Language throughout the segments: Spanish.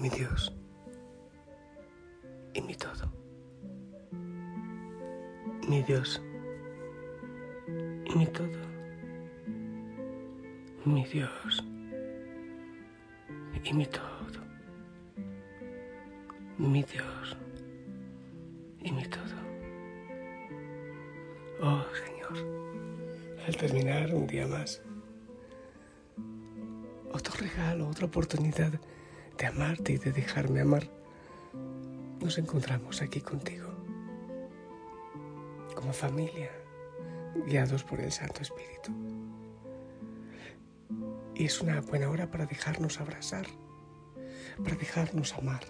mi Dios y mi todo. Mi Dios y mi todo. Mi Dios y mi todo. Mi Dios y mi todo. Oh Señor, al terminar un día más, otro regalo, otra oportunidad de amarte y de dejarme amar, nos encontramos aquí contigo, como familia, guiados por el Santo Espíritu. Y es una buena hora para dejarnos abrazar, para dejarnos amar.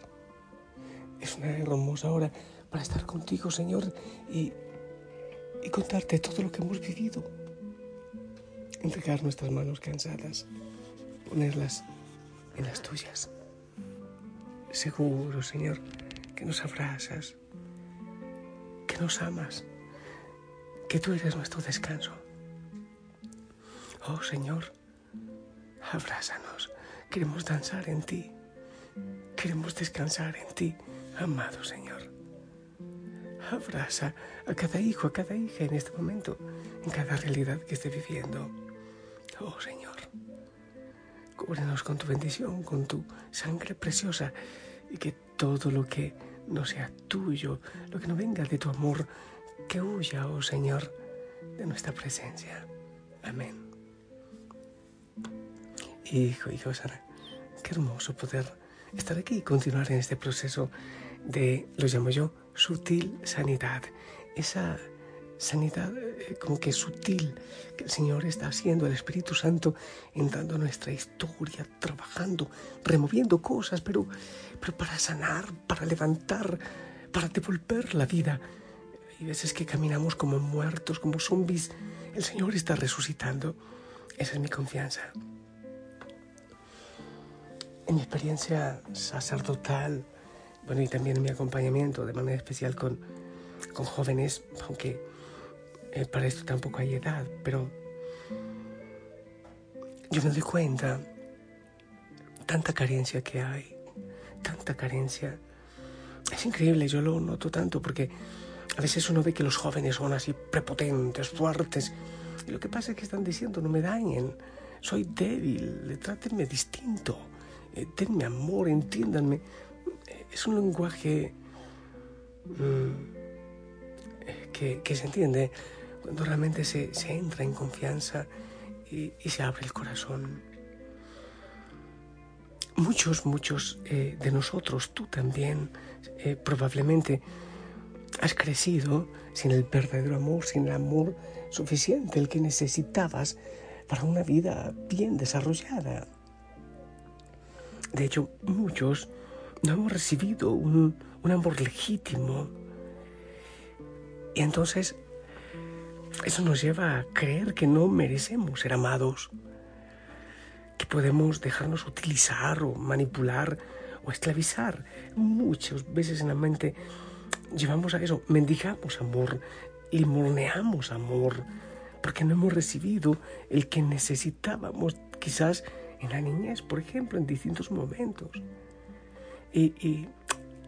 Es una hermosa hora para estar contigo, Señor, y, y contarte todo lo que hemos vivido. Entregar nuestras manos cansadas, ponerlas en las tuyas seguro, Señor, que nos abrazas, que nos amas, que tú eres nuestro descanso. Oh Señor, abrázanos, queremos danzar en ti, queremos descansar en ti, amado Señor. Abraza a cada hijo, a cada hija en este momento, en cada realidad que esté viviendo. Oh Señor. Cúbrenos con tu bendición, con tu sangre preciosa y que todo lo que no sea tuyo, lo que no venga de tu amor, que huya, oh Señor, de nuestra presencia. Amén. Hijo, hijo Sara, qué hermoso poder estar aquí y continuar en este proceso de, lo llamo yo, sutil sanidad. Esa sanidad eh, como que sutil que el Señor está haciendo, el Espíritu Santo entrando en nuestra historia, trabajando, removiendo cosas, pero, pero para sanar, para levantar, para devolver la vida. Hay veces que caminamos como muertos, como zombies. El Señor está resucitando. Esa es mi confianza. En mi experiencia sacerdotal, bueno, y también en mi acompañamiento de manera especial con, con jóvenes, aunque eh, para esto tampoco hay edad, pero yo me doy cuenta tanta carencia que hay, tanta carencia. Es increíble, yo lo noto tanto porque a veces uno ve que los jóvenes son así prepotentes, fuertes, y lo que pasa es que están diciendo, no me dañen, soy débil, trátenme distinto, eh, denme amor, entiéndanme. Es un lenguaje mm, que, que se entiende cuando realmente se, se entra en confianza y, se abre el corazón. Muchos, muchos eh, de nosotros, tú también, eh, probablemente has crecido sin el verdadero amor, sin el amor suficiente, el que necesitabas para una vida bien desarrollada. De hecho, muchos no hemos recibido un, un amor legítimo. Y entonces eso nos lleva a creer que no merecemos ser amados, que podemos dejarnos utilizar o manipular o esclavizar. Muchas veces en la mente llevamos a eso, mendigamos amor, limoneamos amor, porque no hemos recibido el que necesitábamos quizás en la niñez, por ejemplo, en distintos momentos. Y, y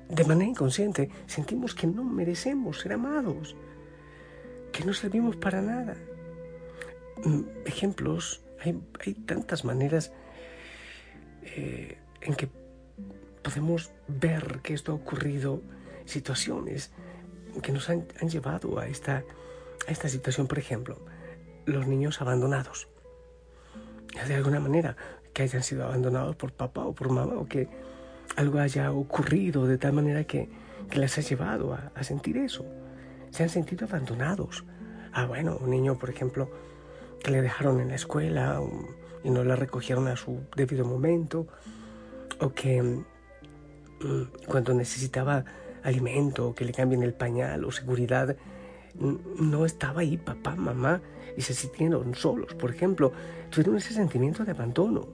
de manera inconsciente sentimos que no merecemos ser amados que no servimos para nada. Mm, ejemplos, hay, tantas maneras eh, en que podemos ver que esto ha ocurrido, situaciones que nos han, han llevado a esta, a esta situación, por ejemplo, los niños abandonados. De alguna manera, que hayan sido abandonados por papá o por mamá, o que algo haya ocurrido de tal manera que, que les ha llevado a sentir eso se han sentido abandonados. Ah, bueno, un niño, por ejemplo, que le dejaron en la escuela, y no la recogieron a su debido momento, o que mm, cuando necesitaba alimento, o que le cambien el pañal o seguridad, no estaba ahí papá, mamá, y se sintieron solos. Por ejemplo, tuvieron ese sentimiento de abandono.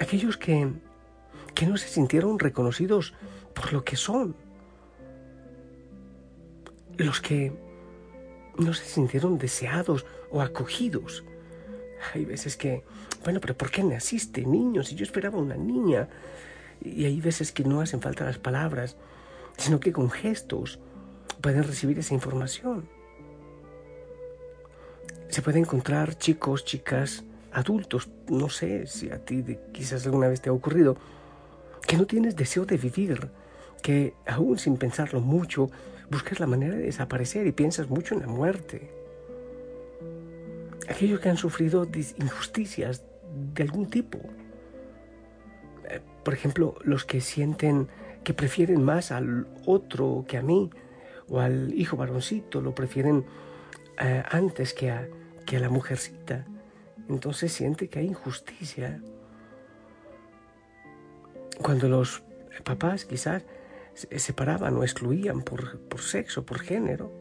Aquellos que, que no se sintieron reconocidos por lo que son. Los que no se sintieron deseados o acogidos. Hay veces que, bueno, pero ¿por qué naciste niño si yo esperaba una niña? Y hay veces que no hacen falta las palabras, sino que con gestos pueden recibir esa información. Se puede encontrar chicos, chicas, adultos, no sé si a ti quizás alguna vez te ha ocurrido, que no tienes deseo de vivir, que aún sin pensarlo mucho, buscas la manera de desaparecer y piensas mucho en la muerte. Aquellos que han sufrido injusticias de algún tipo. Eh, por ejemplo, los que sienten que prefieren más al otro que a mí, o al hijo varoncito, lo prefieren eh, antes que a, que a la mujercita. Entonces siente que hay injusticia. Cuando los papás quizás separaban o excluían por, por sexo, por género,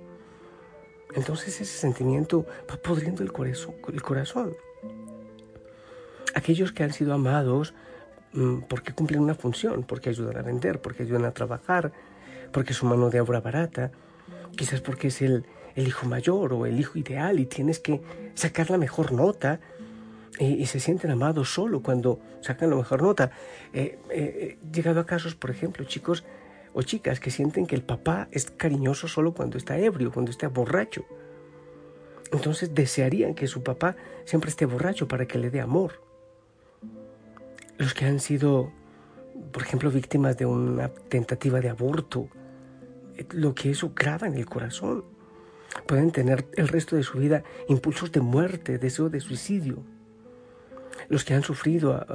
entonces ese sentimiento va podriendo el corazón, el corazón. Aquellos que han sido amados mm, porque cumplen una función, porque ayudan a vender, porque ayudan a trabajar, porque su mano de obra barata, quizás porque es el, el hijo mayor o el hijo ideal y tienes que sacar la mejor nota y, se sienten amados solo cuando sacan la mejor nota. Eh, eh, he llegado a casos, por ejemplo, chicos o chicas que sienten que el papá es cariñoso solo cuando está ebrio, cuando está borracho. Entonces desearían que su papá siempre esté borracho para que le dé amor. Los que han sido, por ejemplo, víctimas de una tentativa de aborto, lo que eso graba en el corazón. Pueden tener el resto de su vida impulsos de muerte, deseo de suicidio. Los que han sufrido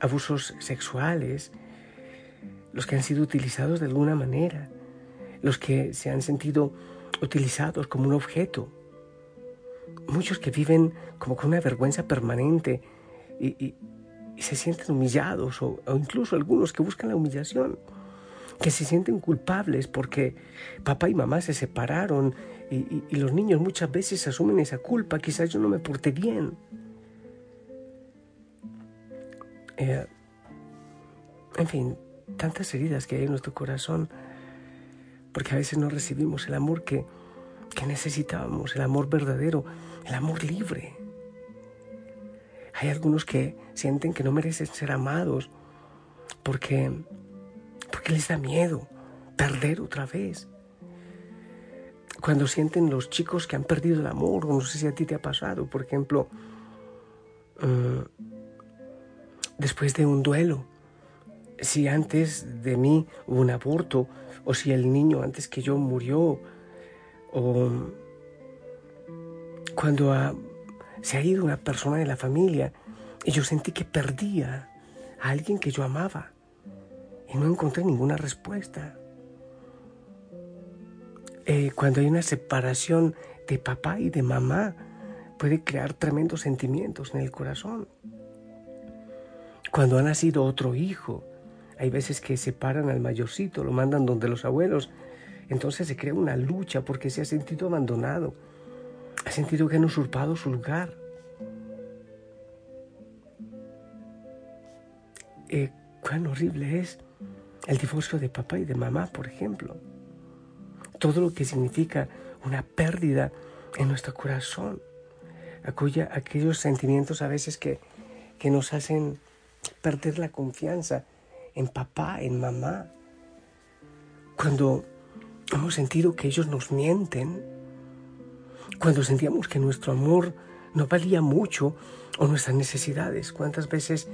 abusos sexuales, los que han sido utilizados de alguna manera, los que se han sentido utilizados como un objeto, muchos que viven como con una vergüenza permanente y, se sienten humillados o incluso algunos que buscan la humillación que se sienten culpables porque papá y mamá se separaron y, los niños muchas veces asumen esa culpa, quizás yo no me porté bien. Eh, en fin, tantas heridas que hay en nuestro corazón, porque a veces no recibimos el amor que, que necesitábamos, el amor verdadero, el amor libre. Hay algunos que sienten que no merecen ser amados porque porque les da miedo perder otra vez. Cuando sienten los chicos que han perdido el amor, no sé si a ti te ha pasado, por ejemplo, eh, después de un duelo, si antes de mí hubo un aborto, o si el niño antes que yo murió, o cuando se ha ido una persona de la familia y yo sentí que perdía a alguien que yo amaba y no encontré ninguna respuesta. Eh, cuando hay una separación de papá y de mamá, puede crear tremendos sentimientos en el corazón. Cuando ha nacido otro hijo, hay veces que separan al mayorcito, lo mandan donde los abuelos, entonces se crea una lucha porque se ha sentido abandonado, ha sentido que han usurpado su lugar. Eh, cuán horrible es el divorcio de papá y de mamá, por ejemplo. Todo lo que significa una pérdida en nuestro corazón. Acuya aquellos sentimientos a veces que, que nos hacen perder la confianza en papá, en mamá. Cuando hemos sentido que ellos nos mienten, cuando sentíamos que nuestro amor no valía mucho o nuestras necesidades. ¿Cuántas veces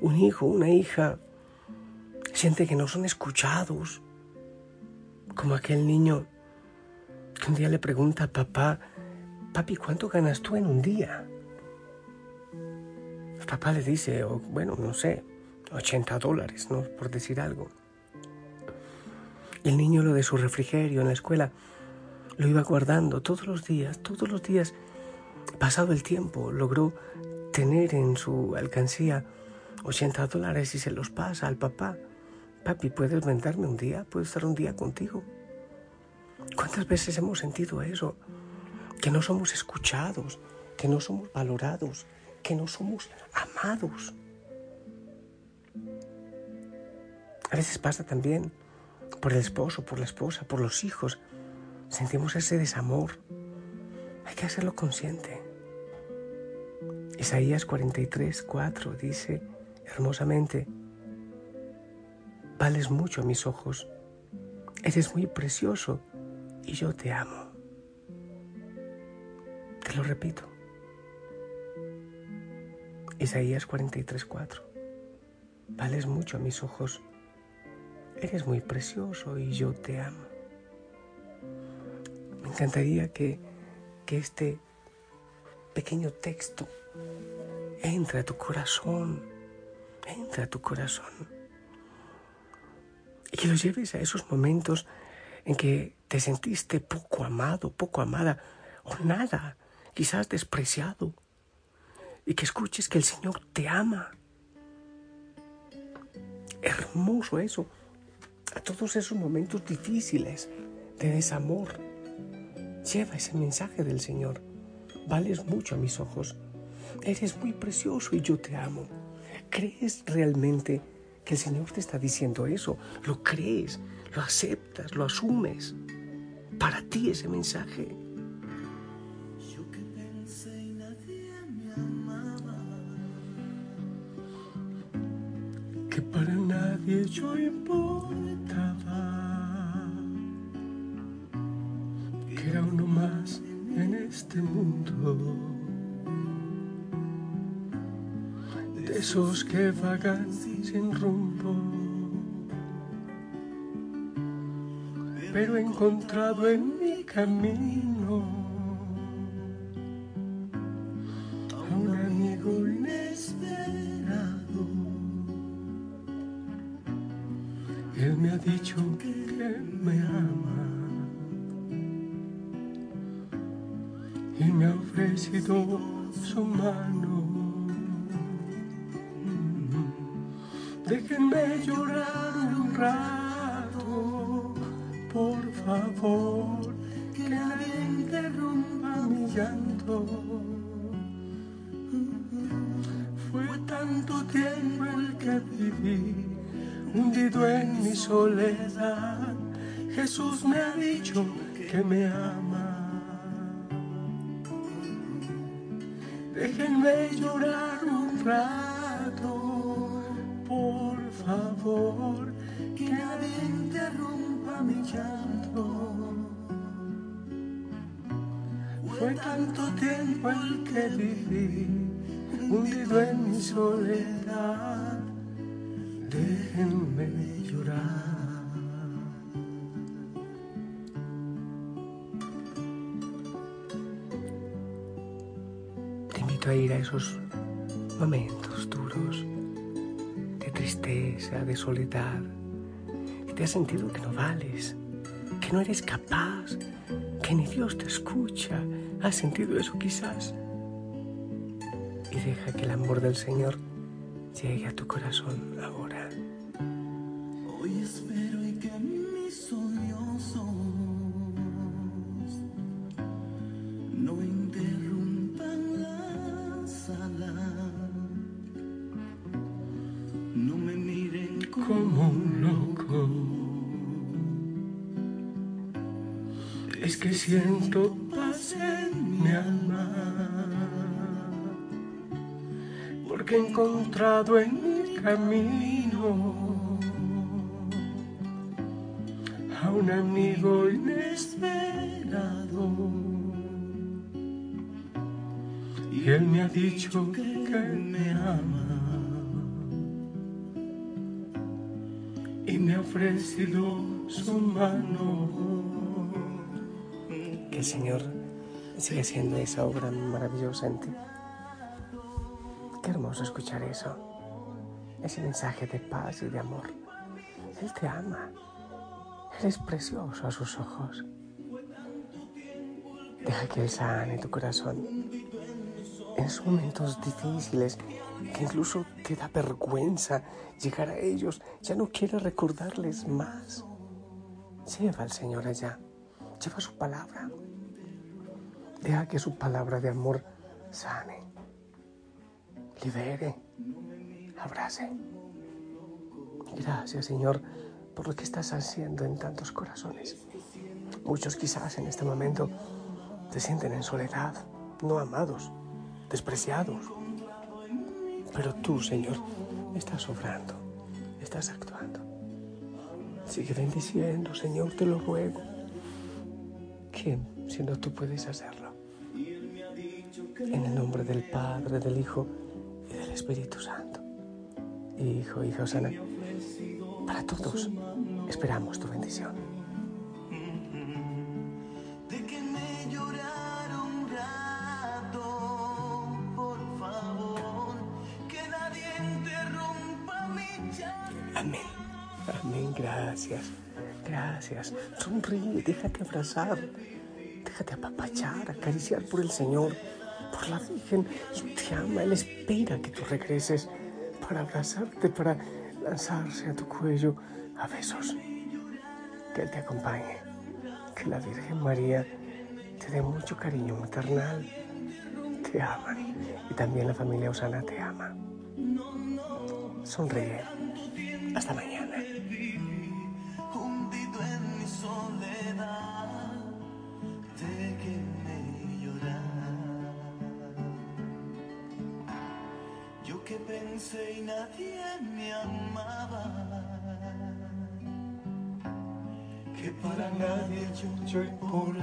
un hijo, una hija siente que no son escuchados, como aquel niño que un día le pregunta a papá, papi, ¿cuánto ganas tú en un día? El papá le dice, bueno, no sé, 80 dólares, ¿no? Por decir algo. El niño lo de su refrigerio en la escuela lo iba guardando todos los días, todos los días. Pasado el tiempo, logró tener en su alcancía 80 dólares y se los pasa al papá. Papi, ¿puedes venderme un día? ¿Puedo estar un día contigo? ¿Cuántas veces hemos sentido eso? Que no somos escuchados, que no somos valorados, que no somos amados. A veces pasa también por el esposo, por la esposa, por los hijos. Sentimos ese desamor. Hay que hacerlo consciente. Isaías 43, 4 dice hermosamente, vales mucho a mis ojos, eres muy precioso y yo te amo. Te lo repito. Isaías 43, 4. Vales mucho a mis ojos, eres muy precioso y yo te amo. Me encantaría que, que este pequeño texto entre a tu corazón, entra a tu corazón. Y que lo lleves a esos momentos en que te sentiste poco amado, poco amada o nada, quizás despreciado. Y que escuches que el Señor te ama. Hermoso eso. A todos esos momentos difíciles de desamor. Lleva ese mensaje del Señor. Vales mucho a mis ojos. Eres muy precioso y yo te amo. ¿Crees realmente que el Señor te está diciendo eso? ¿Lo crees? ¿Lo aceptas? ¿Lo asumes? Para ti ese mensaje. Yo que pensé y nadie me amaba. Que para nadie yo importaba. Que era uno más en este mundo. De esos que vagan sin rumbo. Pero he encontrado en mi camino Él me ha dicho que me ama y me ha ofrecido su mano. Déjenme llorar un rato, por favor, que nadie interrumpa mi llanto. Fue tanto tiempo el que viví, mi soledad. Jesús me ha dicho que me ama. Déjenme llorar un rato, por favor, que nadie interrumpa mi llanto. Fue tanto tiempo el que viví, hundido en mi soledad. Déjenme Te invito a ir a esos momentos duros de tristeza, de soledad, que te has sentido que no vales, que no eres capaz, que ni Dios te escucha. ¿Has sentido eso quizás? Y deja que el amor del Señor llegue a tu corazón ahora. Espero y que mis sollozos no interrumpan la sala. No me miren como Como un loco. Es que siento paz en mi alma. Porque he encontrado en mi camino un amigo inesperado. Y él me ha dicho que me ama. y me ha ofrecido su mano. Que el Señor siga haciendo esa obra maravillosa en ti. Qué hermoso escuchar eso. Ese mensaje de paz y de amor. Él te ama. Eres precioso a sus ojos. Deja que Él sane tu corazón. en esos momentos difíciles, que incluso te da vergüenza llegar a ellos, ya no quieres recordarles más. Lleva al Señor allá, lleva su palabra. Deja que su palabra de amor sane, libere, abrace. Gracias, Señor, por lo que estás haciendo en tantos corazones. Muchos quizás en este momento se sienten en soledad, no amados, despreciados. Pero tú, Señor, estás obrando, estás actuando. Sigue bendiciendo, Señor, te lo ruego. ¿Quién, si no tú puedes hacerlo? En el nombre del Padre, del Hijo y del Espíritu Santo. Hijo, hija Osana, todos esperamos tu bendición. De que me llorara un rato, por favor, que nadie interrumpa mi. Amén. Amén. Gracias. Gracias. Sonríe, déjate abrazar. Déjate apapachar, acariciar por el Señor, por la Virgen. Él te ama, Él espera que tú regreses para abrazarte, para lanzarse a tu cuello a besos. Que Él te acompañe. Que la Virgen María te dé mucho cariño maternal. Te aman. Y también la familia Osana te ama. Sonríe. Hasta mañana. Que